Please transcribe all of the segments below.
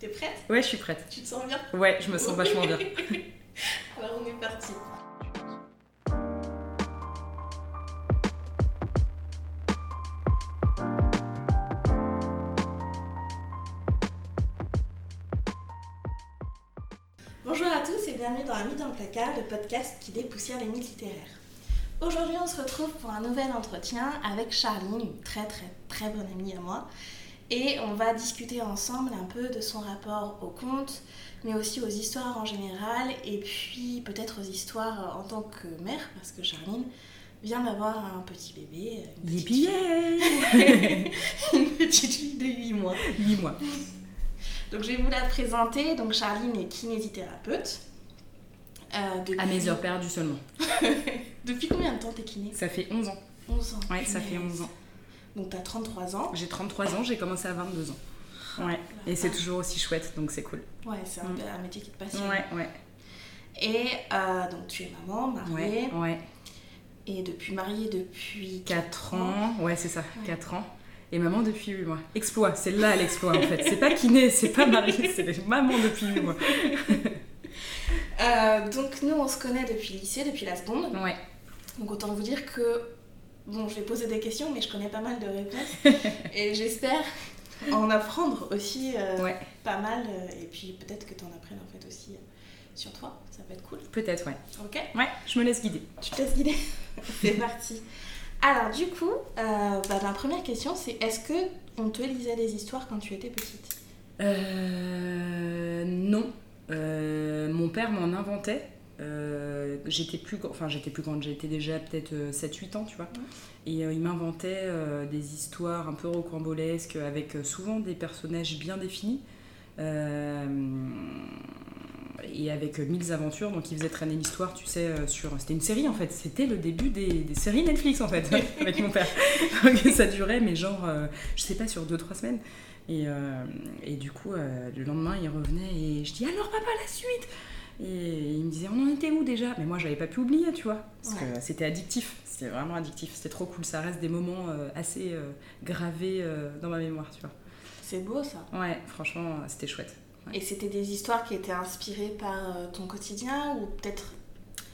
T'es prête? Ouais, je suis prête. Tu te sens bien? Ouais, je me sens vachement bien. Alors on est parti. Bonjour à tous et bienvenue dans Amis dans le placard, le podcast qui dépoussière les mythes littéraires. Aujourd'hui, on se retrouve pour un nouvel entretien avec Charline, une très très très bonne amie à moi. Et on va discuter ensemble un peu de son rapport aux contes, mais aussi aux histoires en général, et puis peut-être aux histoires en tant que mère, parce que Charline vient d'avoir un petit bébé, une petite, yay une petite fille de 8 mois. 8 mois. Donc je vais vous la présenter. Donc Charline est kinésithérapeute. Euh, depuis... À mes heures perdues seulement. depuis combien de temps t'es kiné? Ça fait 11 ans. 11 ans. Ouais, ça fait punaise. 11 ans. Donc t'as 33 ans. J'ai 33 ans, j'ai commencé à 22 ans. Ouais. Et c'est toujours aussi chouette, donc c'est cool. Ouais, c'est un, Mm. un métier qui te passionne. Ouais, ouais. Et euh, donc tu es maman, mariée, Ouais, ouais. et depuis mariée depuis 4 ans. Ouais, c'est ça, Ouais. 4 ans. Et maman depuis 8 mois. Exploit, c'est là l'exploit en fait. C'est pas kiné, c'est pas marié, c'est maman depuis 8 mois. Euh, donc nous on se connaît depuis le lycée, depuis la seconde. Ouais. Donc autant vous dire que bon, je vais poser des questions, mais je connais pas mal de réponses et j'espère en apprendre aussi euh, Ouais. pas mal. euh, et puis peut-être que tu en apprennes en fait aussi euh, sur toi, ça peut être cool. Peut-être, ouais. Ok, Ouais, je me laisse guider. tu te laisses guider. C'est parti. Alors du coup, euh, bah, ma première question c'est est-ce que on te lisait des histoires quand tu étais petite? Euh, non. Euh, mon père m'en inventait. Euh, j'étais plus, enfin j'étais plus grande, j'étais déjà peut-être 7-8 ans, tu vois. Et euh, il m'inventait euh, des histoires un peu rocambolesques avec euh, souvent des personnages bien définis. Euh, et avec euh, mille aventures, donc il faisait traîner l'histoire, tu sais, euh, sur. C'était une série en fait, c'était le début des, des séries Netflix en fait, avec mon père. Donc ça durait, mais genre, euh, je sais pas, sur 2-3 semaines. Et, euh, et du coup, euh, le lendemain, il revenait et je dis alors papa, la suite Et il me disait on en était où déjà? Mais moi, j'avais pas pu oublier, tu vois, parce Ouais. que c'était addictif, c'était vraiment addictif, c'était trop cool, ça reste des moments euh, assez euh, gravés euh, dans ma mémoire, tu vois. C'est beau ça. Ouais, franchement, c'était chouette. Ouais. Et c'était des histoires qui étaient inspirées par ton quotidien ou peut-être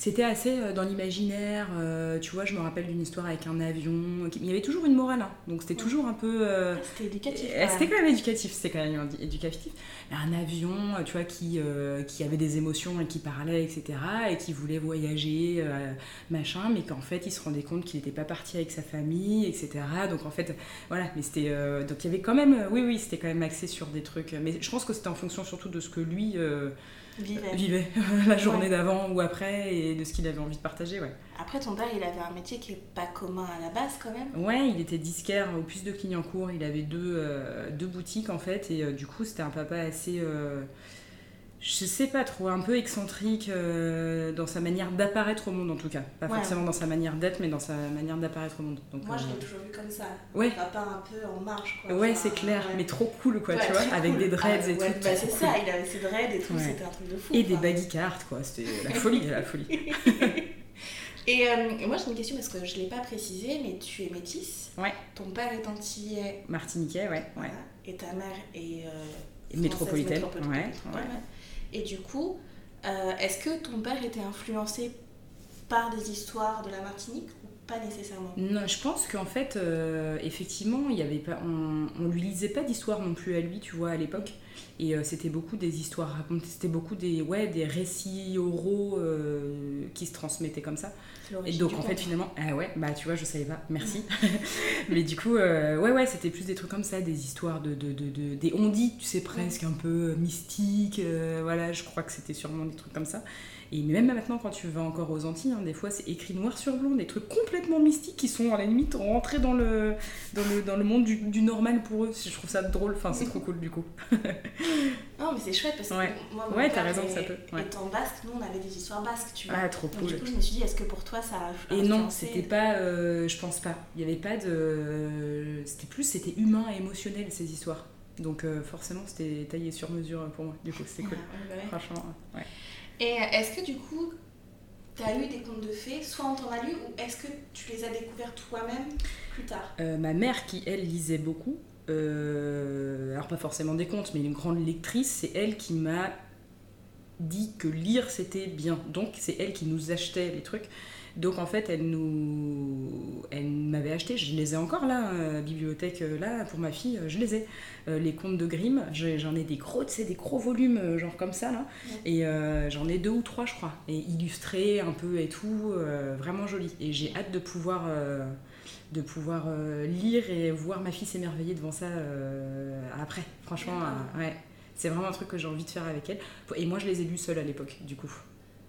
C'était assez euh, dans l'imaginaire, euh, tu vois, je me rappelle d'une histoire avec un avion, il y avait toujours une morale, hein, donc c'était toujours un peu... euh, c'était éducatif. Euh, C'était quand même éducatif, c'était quand même édu- éducatif. Un avion, tu vois, qui, qui avait des émotions et qui parlait, etc. Et qui voulait voyager, machin, mais qu'en fait, il se rendait compte qu'il n'était pas parti avec sa famille, etc. Donc en fait, voilà, mais c'était... donc il y avait quand même... oui, oui, c'était quand même axé sur des trucs. Mais je pense que c'était en fonction surtout de ce que lui euh, Vivait. vivait la journée Ouais. d'avant ou après et de ce qu'il avait envie de partager, ouais. Après, ton père, il avait un métier qui est pas commun à la base quand même. Ouais, il était disquaire au puce de Clignancourt. Il avait deux, euh, deux boutiques en fait, et euh, du coup, c'était un papa assez. euh, je sais pas trop, un peu excentrique euh, dans sa manière d'apparaître au monde en tout cas. Pas Ouais. forcément dans sa manière d'être, mais dans sa manière d'apparaître au monde. Donc, Moi, je euh, l'ai toujours vu comme ça. Ouais. Un papa un peu en marge, quoi. Ouais, c'est clair, ouais. mais trop cool quoi, Ouais, tu vois, avec des dreads Ah, et ouais, tout. Bah, c'est cool. ça, il avait ses dreads et tout, c'était un truc de fou. Et des baggy cards quoi, c'était la folie, la folie. Et euh, moi, j'ai une question parce que je l'ai pas précisé, mais tu es métisse. Ouais. Ton père est antillais. Martiniquais, ouais, ouais. voilà, Et ta mère est. euh, Et métropolitaine, métropolitaine, ouais, métropolitaine, ouais. Et du coup, euh, est-ce que ton père était influencé par des histoires de la Martinique ou pas nécessairement? Non, je pense qu'en fait, euh, effectivement, y avait pas, on, on lui lisait pas d'histoire non plus à lui, tu vois, à l'époque. Et euh, c'était beaucoup des histoires racontées, c'était beaucoup des, ouais, des récits oraux euh, qui se transmettaient comme ça. Et donc en fait, finalement, ah ouais, bah tu vois, je savais pas, merci. Mais du coup, euh, ouais, ouais, c'était plus des trucs comme ça, des histoires de, de, de, de- des ondits, tu sais, presque un peu mystiques. voilà, je crois que c'était sûrement des trucs comme ça. Et même maintenant, quand tu vas encore aux Antilles, hein, des fois c'est écrit noir sur blanc, des trucs complètement mystiques qui sont à la limite rentrés dans le, dans le, dans le monde du, du normal pour eux. Je trouve ça drôle, enfin c'est trop cool du coup. Non, mais c'est chouette parce que Ouais. moi, mon Ouais, père t'as raison, est- ça peut, ouais. étant basque, nous on avait des histoires basques, tu vois. Ah, trop Donc cool. du coup, je me suis dit, est-ce que pour toi ça a Et non, c'était pas, euh, je pense pas. Il y avait pas de, c'était plus, c'était humain et émotionnel ces histoires. Donc euh, forcément, c'était taillé sur mesure pour moi. Du coup, c'était cool. Ouais, ouais, ouais. Franchement, ouais. Et euh, est-ce que du coup, tu as eu des contes de fées, soit on t'en a lu, ou est-ce que tu les as découverts toi-même plus tard? Euh, ma mère, qui elle lisait beaucoup, euh, alors pas forcément des contes, mais une grande lectrice, c'est elle qui m'a dit que lire c'était bien. Donc c'est elle qui nous achetait les trucs. Donc en fait, elle nous, elle m'avait acheté, je les ai encore là, euh, bibliothèque euh, là pour ma fille, euh, je les ai. Euh, les contes de Grimm, j'en ai des gros, tu sais, des gros volumes genre comme ça là, et euh, j'en ai deux ou trois je crois, et illustrés un peu et tout, vraiment joli. Et j'ai hâte de pouvoir, de pouvoir euh, lire et voir ma fille s'émerveiller devant ça euh, après. Franchement, euh, ouais. C'est vraiment un truc que j'ai envie de faire avec elle. Et moi, je les ai lus seule à l'époque, du coup.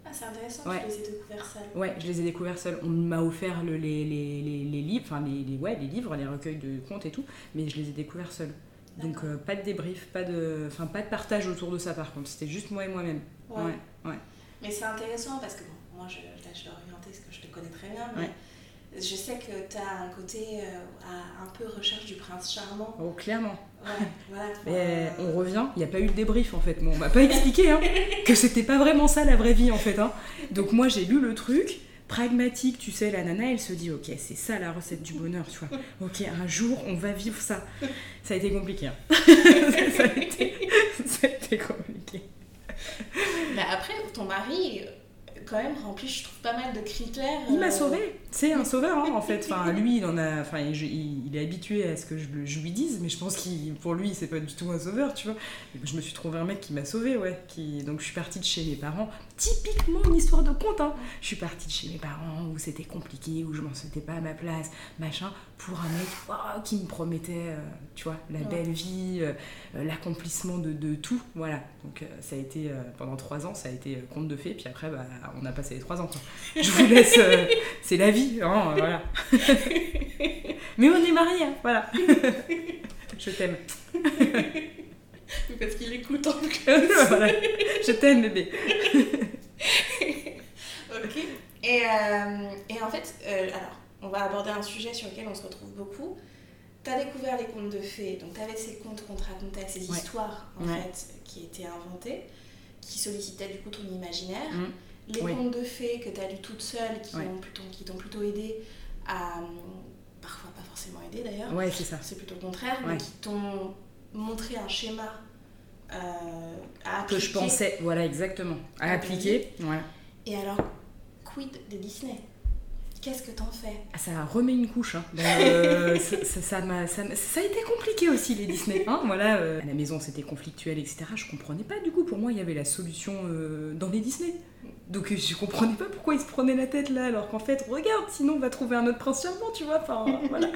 Ah, c'est intéressant, Ouais. tu les ai découverts seuls. Ouais, je les ai découverts seuls. On m'a offert le- les, les, les, les livres, enfin les, les- ouais, les livres, les recueils de contes et tout, mais je les ai découverts seuls. Donc euh, pas de débrief, pas de, enfin pas de partage autour de ça par contre. C'était juste moi et moi-même. Ouais. Ouais, ouais. Mais c'est intéressant parce que bon, moi je, là, je vais orienter parce que je te connais très bien, mais je sais que tu as un côté euh, à- un peu recherche du prince charmant. Oh, clairement. Ouais, voilà. Mais Euh, on revient, il n'y a pas eu de débrief en fait. Bon, on m'a pas expliqué hein, que c'était pas vraiment ça la vraie vie en fait. Hein. Donc moi j'ai lu le truc, pragmatique, tu sais, la nana elle se dit ok, c'est ça la recette du bonheur, tu vois. Ok, un jour on va vivre ça. Ça a été compliqué. hein. ça, a été, ça a été compliqué. Mais après, ton mari, quand même, remplit, je trouve, pas mal de critères. Il m'a euh, sauvé. C'est un sauveur hein, en fait. Enfin, lui, il en a. Enfin, il, il- est habitué à ce que je, je lui dise, mais je pense qu'il, pour lui, c'est pas du tout un sauveur, tu vois. Je me suis trouvé un mec qui m'a sauvé, ouais. Qui, donc je suis partie de chez mes parents. Typiquement une histoire de conte. Hein. Je suis partie de chez mes parents où c'était compliqué, où je m'en sentais pas à ma place, machin, pour un mec oh, qui me promettait, euh, tu vois, la Ouais. belle vie, euh, euh, l'accomplissement de, de tout, voilà. Donc euh, ça a été pendant trois ans, ça a été conte de fées, puis après, bah, on a passé les trois ans. quoi. Je vous laisse, c'est la vie, hein, voilà. Mais on est mariés, hein, voilà. Je t'aime. Parce qu'il écoute en plus. Voilà. Je t'aime, bébé. Ok. Et, euh, et en fait, euh, alors, on va aborder un sujet sur lequel on se retrouve beaucoup. Tu as découvert les contes de fées, donc tu avais ces contes qu'on te racontait, ces Ouais. histoires en Ouais. fait qui étaient inventées, qui sollicitaient du coup ton imaginaire. Mm. Les Oui. contes de fées que tu as lues toutes seules, qui Ouais. ont plutôt- qui t'ont plutôt aidé à. parfois pas forcément aidé d'ailleurs, Ouais, c'est ça. c'est plutôt le contraire, mais qui t'ont montré un schéma euh, à Que je pensais, voilà, exactement. À appliquer, voilà. Et alors, quid des Disney? Qu'est-ce que t'en fais Ah, ça remet une couche. Hein. Le- ça, ça, ça m'a- ça a été compliqué aussi, les Disney. Hein, voilà, euh, à la maison, c'était conflictuel, etc. Je comprenais pas. Du coup, pour moi, il y avait la solution euh, dans les Disney. Donc, euh, je comprenais pas pourquoi ils se prenaient la tête là, alors qu'en fait, regarde, sinon on va trouver un autre prince charmant, tu vois. Enfin, voilà.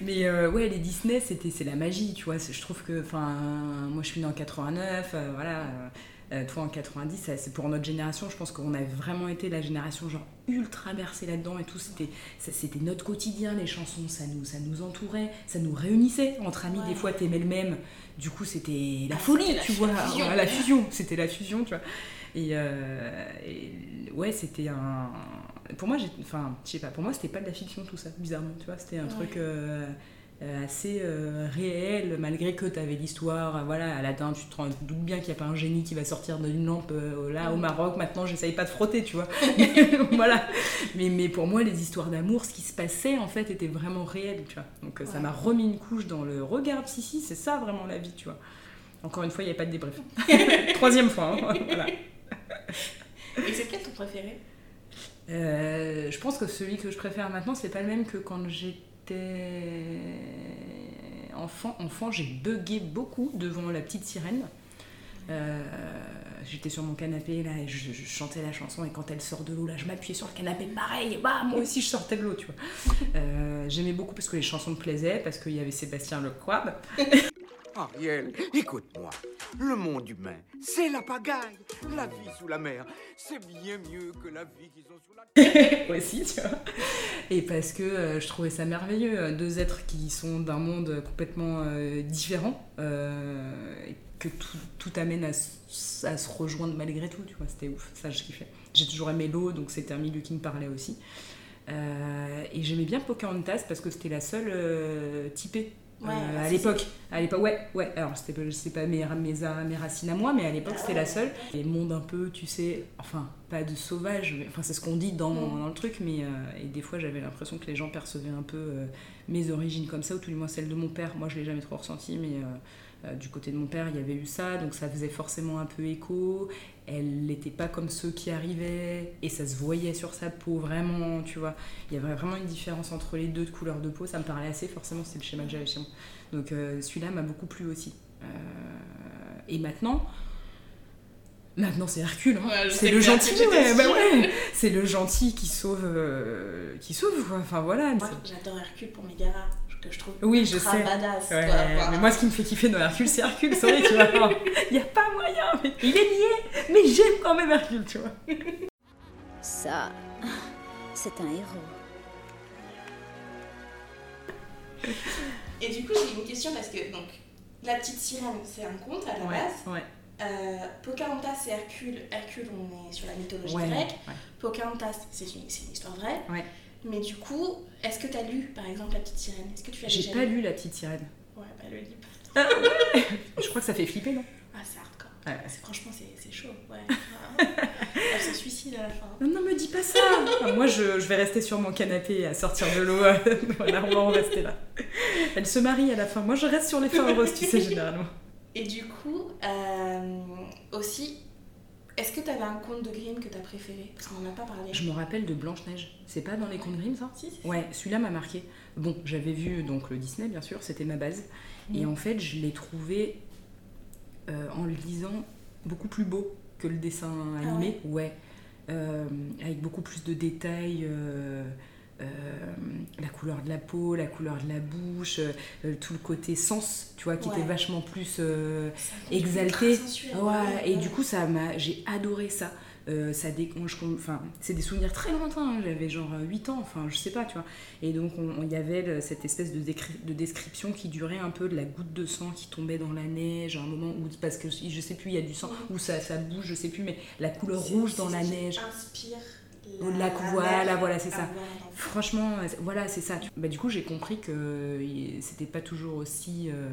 Mais euh, ouais, les Disney, c'était, c'est la magie, tu vois. Je trouve que, enfin, moi, je suis née en 89, euh, voilà. Euh, toi en 90, ça, c'est pour notre génération, je pense qu'on a vraiment été la génération genre ultra bercée là-dedans et tout. C'était, c'était notre quotidien, les chansons, ça nous, ça nous entourait, ça nous réunissait entre amis. Ouais. Des fois, t'aimais le même, du coup, c'était la Ah, folie, la tu vois. fusion. La fusion, c'était la fusion, tu vois. Et, euh, et ouais, c'était un. Pour moi, j'ai- enfin, je sais pas, pour moi, c'était pas de la fiction tout ça, bizarrement, tu vois. C'était un Ouais. truc. euh, assez euh, réel, malgré que tu avais l'histoire, euh, voilà, Aladdin, tu te rends- doutes bien qu'il n'y a pas un génie qui va sortir d'une lampe euh, là au Mm. Maroc, maintenant j'essaye pas de frotter, tu vois. voilà. Mais, mais pour moi, les histoires d'amour, ce qui se passait, en fait, était vraiment réel, tu vois. Donc euh, ça m'a remis une couche dans le regard, si, si, c'est ça vraiment la vie, tu vois. Encore une fois, il n'y a pas de débrief. Troisième fois, hein, voilà. Et c'est quel ton préféré? Euh, je pense que celui que je préfère maintenant, c'est pas le même que quand j'étais enfant. Enfant, j'ai bugué beaucoup devant la petite sirène. Euh, J'étais sur mon canapé là et je, chantais la chanson et quand elle sort de l'eau je m'appuyais sur le canapé pareil, bah moi aussi je sortais de l'eau, tu vois. Euh, J'aimais beaucoup parce que les chansons me plaisaient, parce qu'il y avait Sébastien Lecoib. Ariel, écoute-moi. Le monde humain, c'est la pagaille. La vie sous la mer, c'est bien mieux que la vie qu'ils ont sous la terre. aussi, tu vois. Et parce que euh, je trouvais ça merveilleux, euh, deux êtres qui sont d'un monde complètement euh, différent, euh, que tout, tout amène à, se rejoindre malgré tout, tu vois, c'était ouf, ça je kiffais. J'ai toujours aimé l'eau, donc c'était un milieu qui me parlait aussi. Et j'aimais bien Pocahontas parce que c'était la seule typée Ouais, euh, à l'époque. À l'époque, ouais, ouais. Alors, c'était pas, mes, mes, mes racines à moi, mais à l'époque, c'était la seule. Et monde un peu, tu sais, enfin, pas de sauvage, mais, enfin, c'est ce qu'on dit dans, Mm. dans le truc, mais euh, et des fois, j'avais l'impression que les gens percevaient un peu euh, mes origines comme ça, ou tout du moins celles de mon père. Moi, je l'ai jamais trop ressenti, mais du côté de mon père, il y avait eu ça, donc ça faisait forcément un peu écho. Elle n'était pas comme ceux qui arrivaient, et ça se voyait sur sa peau, vraiment, tu vois. Il y avait vraiment une différence entre les deux de couleur de peau, ça me parlait assez, forcément, c'est le schéma que j'avais chez moi. Donc euh, celui-là m'a beaucoup plu aussi. Euh, et maintenant, maintenant c'est Hercule, hein. Ouais, c'est le gentil, ouais, bah ouais. c'est le gentil qui sauve, euh, qui sauve quoi. Enfin voilà. Moi, j'adore Hercule pour Megara, que je trouve Oui, je sais. badass. Ouais, quoi. Enfin, mais moi ce qui me fait kiffer dans Hercule, c'est Hercule, sorry, tu vois. Il n'y a pas moyen, mais il est niais, mais j'aime quand même Hercule, tu vois. Ça, c'est un héros. Et du coup, j'ai une question parce que donc, la petite sirène, c'est un conte à la base. ouais. Euh, Pocahontas, c'est Hercule. Hercule, on est sur la mythologie Ouais, grecque. ouais. Pocahontas, c'est une, c'est une histoire vraie. Ouais. Mais du coup, est-ce que tu as lu, par exemple, La Petite Sirène? Est-ce que tu l'as J'ai pas lu? La Petite Sirène. Ouais, bah le lis pas. Je crois que ça fait flipper, non? Ah, c'est hardcore. Ouais. C'est- Franchement, c'est c'est chaud. Ouais. Ah. Elle se suicide à la fin. Non, non, me dis pas ça Enfin, Moi, je, je vais rester sur mon canapé à sortir de l'eau. voilà, on va en rester là. Elle se marie à la fin. Moi, je reste sur les fins heureuses, tu sais, généralement. Et du coup, euh, aussi, est-ce que tu avais un conte de Grimm que tu as préféré? Parce qu'on n'en a pas parlé. Je me rappelle de Blanche-Neige. C'est pas dans les contes Grimm, ça? Si, Ouais, celui-là m'a marqué. Bon, j'avais vu donc le Disney, bien sûr, c'était ma base. Et Mhm. en fait, je l'ai trouvé euh, en le lisant beaucoup plus beau que le dessin Ah animé. ouais. Euh, avec beaucoup plus de détails. euh, euh, la couleur de la peau, la couleur de la bouche, euh, tout le côté sens, tu vois, qui Ouais. était vachement plus euh, exalté. sensuel. Ouais, et du coup, ça m'a, j'ai adoré ça. Ça déconge, enfin, c'est des souvenirs très lointains. hein. J'avais genre 8 ans, enfin, je sais pas, tu vois. Et donc, on- on- il y avait cette espèce de, décri- de description qui durait un peu de la goutte de sang qui tombait dans la neige, à un moment où, parce que je sais plus, il y a du sang, où ça, ça bouge, je sais plus, mais la couleur rouge dans la neige. Inspire la, la voilà, voilà, c'est ça. Franchement, voilà, c'est ça. Bah, du coup, j'ai compris que c'était pas toujours aussi euh,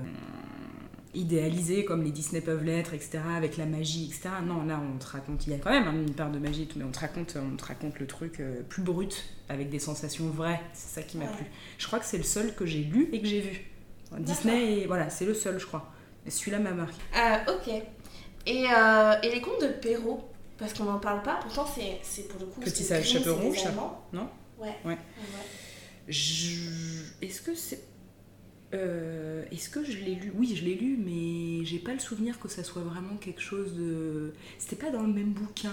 idéalisé comme les Disney peuvent l'être, etc., avec la magie, etc. Non, là, on te raconte, il y a quand même hein, une part de magie et tout, mais on te raconte, on te raconte le truc euh, plus brut, avec des sensations vraies. C'est ça qui m'a Ouais. plu. Je crois que c'est le seul que j'ai lu et que j'ai vu. Disney, et, voilà, c'est le seul, je crois. Et celui-là m'a marqué. Euh, ok. Et, euh, et les contes de Perrault? Parce qu'on n'en parle pas, pourtant c'est pour le coup. Petit chaperon, c'est des chape- Allemands. non? Ouais. Ouais. ouais. Je- Est-ce que c'est. Euh, Est-ce que je l'ai lu? Oui, je l'ai lu, mais j'ai pas le souvenir que ça soit vraiment quelque chose de. C'était pas dans le même bouquin.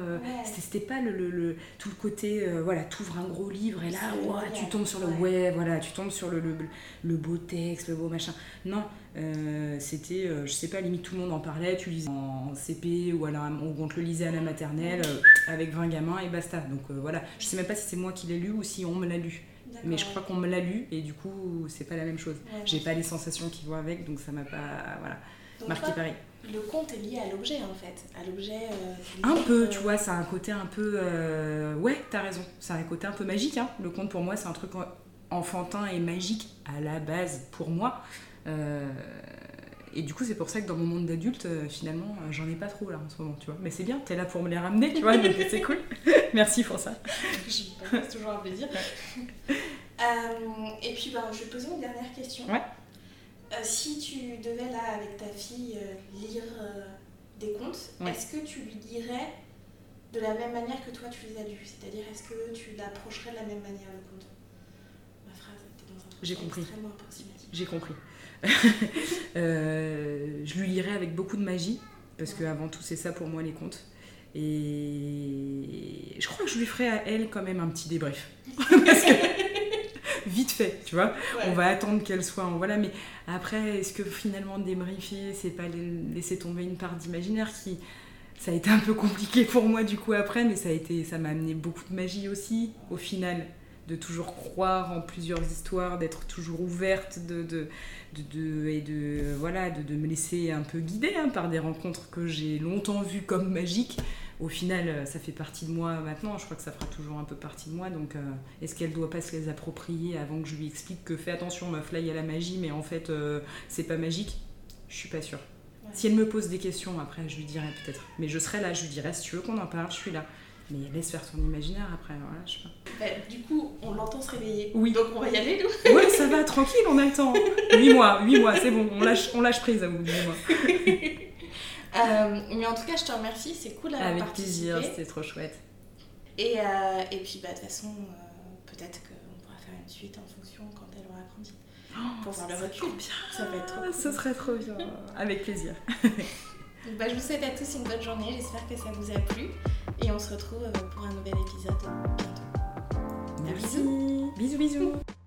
euh, Ouais. c'était- pas le, le- le- tout le côté. euh, voilà, t'ouvres un gros livre et là, tu tombes sur le. ouais. Ouais, voilà, tu tombes sur le, le, beau texte, le beau machin. Non, euh, c'était. euh, je sais pas, limite tout le monde en parlait. Tu lisais en CP ou, ou on te le lisait à la maternelle avec 20 gamins et basta. Donc voilà, je sais même pas si c'est moi qui l'ai lu ou si on me l'a lu. Mais je crois qu'on me l'a lu et du coup, c'est pas la même chose. Ouais, J'ai pas les sensations qui vont avec, donc ça m'a pas. Voilà, Donc, marqué toi, pareil. Le conte est lié à l'objet en fait. À l'objet. euh, Un peu, euh, tu vois, ça a un côté un peu. euh, Ouais, t'as raison. Ça a un côté un peu magique. Hein. Le conte pour moi, c'est un truc en- enfantin et magique à la base pour moi. Et du coup, c'est pour ça que dans mon monde d'adulte, finalement, j'en ai pas trop là en ce moment, tu vois. Mais c'est bien, t'es là pour me les ramener, tu vois, donc c'est cool. Merci pour ça. Je c'est toujours un plaisir. Euh, et puis, ben, je vais poser une dernière question. Ouais. Euh, si tu devais, là, avec ta fille, euh, lire des contes, Ouais. est-ce que tu lui dirais de la même manière que toi tu les as lus? C'est-à-dire, est-ce que tu l'approcherais de la même manière, le conte? Ma phrase était dans un truc J'ai compris. extrêmement approximatif. J'ai compris. Euh, je lui lirai avec beaucoup de magie, parce que avant tout, c'est ça pour moi les contes. Et je crois que je lui ferai à elle quand même un petit débrief. Parce que, vite fait, tu vois. On va attendre qu'elle soit en voilà, mais après, est-ce que finalement débriefer, c'est pas la- laisser tomber une part d'imaginaire qui. Ça a été un peu compliqué pour moi du coup après, mais ça a été, ça m'a amené beaucoup de magie aussi au final, de toujours croire en plusieurs histoires, d'être toujours ouverte, de, de, de, de- et de voilà, de, de me laisser un peu guider hein, par des rencontres que j'ai longtemps vues comme magiques. Au final, euh, ça fait partie de moi maintenant. Je crois que ça fera toujours un peu partie de moi. Donc, euh, est-ce qu'elle doit pas se les approprier avant que je lui explique que fais attention, meuf, là il y a la magie, mais en fait, euh, c'est pas magique? Je suis pas sûre. Ouais. Si elle me pose des questions, après, je lui dirai peut-être. Mais je serai là, je lui dirai si tu veux qu'on en parle, je suis là. Mais laisse faire son imaginaire après, voilà, je sais pas. Bah, du coup, on l'entend se réveiller. Oui. Donc on va y aller, nous. Ouais, ça va, tranquille, on a le temps. 8 mois, 8 mois, c'est bon, on lâche, on lâche prise à vous, 8 mois. Euh, mais en tout cas, je te remercie, c'est cool d'avoir Avec participé. plaisir, c'était trop chouette. Et, euh, et puis, bah, de toute façon, euh, peut-être qu'on pourra faire une suite en fonction quand elle aura grandi. pour voir le recul. Ça va être trop cool. ce serait trop bien. Avec plaisir. Donc, bah, je vous souhaite à tous une bonne journée. J'espère que ça vous a plu. Et on se retrouve pour un nouvel épisode bientôt. Merci. Bisous, bisous.